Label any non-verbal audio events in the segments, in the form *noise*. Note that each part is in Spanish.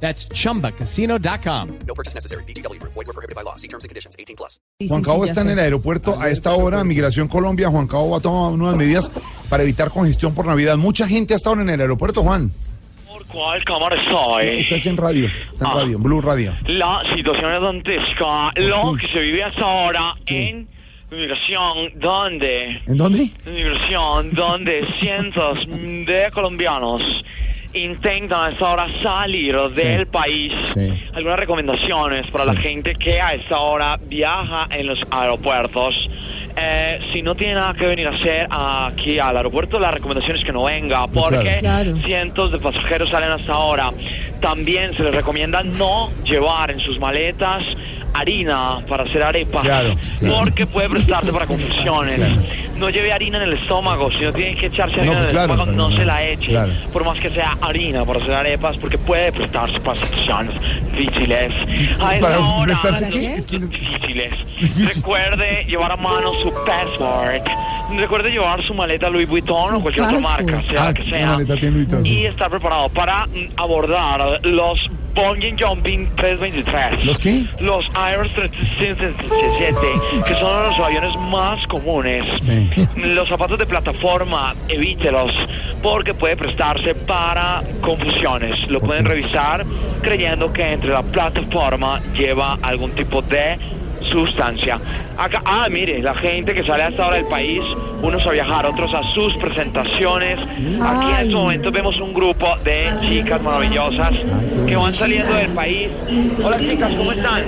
That's chumbacasino.com. No purchase necessary. BGW. Void were prohibited by law. See terms and conditions. 18 plus. Sí, Juan sí, Cabo sí, está en el aeropuerto a esta hora, Migración Colombia. Juan Cabo va a tomar nuevas medidas para evitar congestión por Navidad. Mucha gente ha estado en el aeropuerto, Juan. ¿Por cuál cámara estoy? Estás en radio, está en Ah. radio, en Blue Radio. La situación es dantesca. Lo que se vive hasta ahora en inmigración, donde... ¿En dónde? Inmigración, donde cientos de colombianos intentan a esta hora salir del país. Sí. Algunas recomendaciones para la gente que a esta hora viaja en los aeropuertos. Eh, si no tiene nada que venir a hacer aquí al aeropuerto, la recomendación es que no venga, porque Claro. cientos de pasajeros salen hasta ahora. También se les recomienda no llevar en sus maletas harina para hacer arepas, Claro, porque puede prestarse para confusiones. No lleve harina en el estómago, si no tiene que echarse harina No, en el claro, estómago, no se la eche, claro. por más que sea harina para hacer arepas, porque puede prestarse para situaciones difíciles. A ¿Para hora, difíciles. Difícil. Recuerde llevar a mano su passport. Recuerde llevar su maleta Louis Vuitton o cualquier otra marca, sea Ah, la que sea. Y estar preparado para abordar los Bungee Jumping 323. ¿Los qué? Los Airbus 377, que son los aviones más comunes. Sí. Los zapatos de plataforma, evítelos, porque puede prestarse para confusiones. Lo pueden revisar creyendo que entre la plataforma lleva algún tipo de sustancia. Acá, ah, mire, la gente que sale hasta ahora del país, unos a viajar, otros a sus presentaciones. Aquí en estos momentos vemos un grupo de chicas maravillosas que van saliendo del país. Hola chicas, ¿cómo están?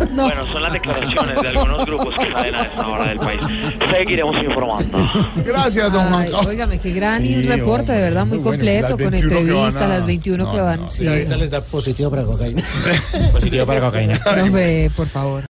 *laughs* No. Bueno, son las declaraciones de algunos grupos que salen a esta hora del país. Seguiremos informando. Gracias, don Juan óigame, qué gran Sí, reporte, de verdad, muy completo, con 21 que van entrevistas, a- las 21 que van. no, sí. ahorita les da positivo para cocaína. *laughs* positivo para cocaína. No, hombre, por favor.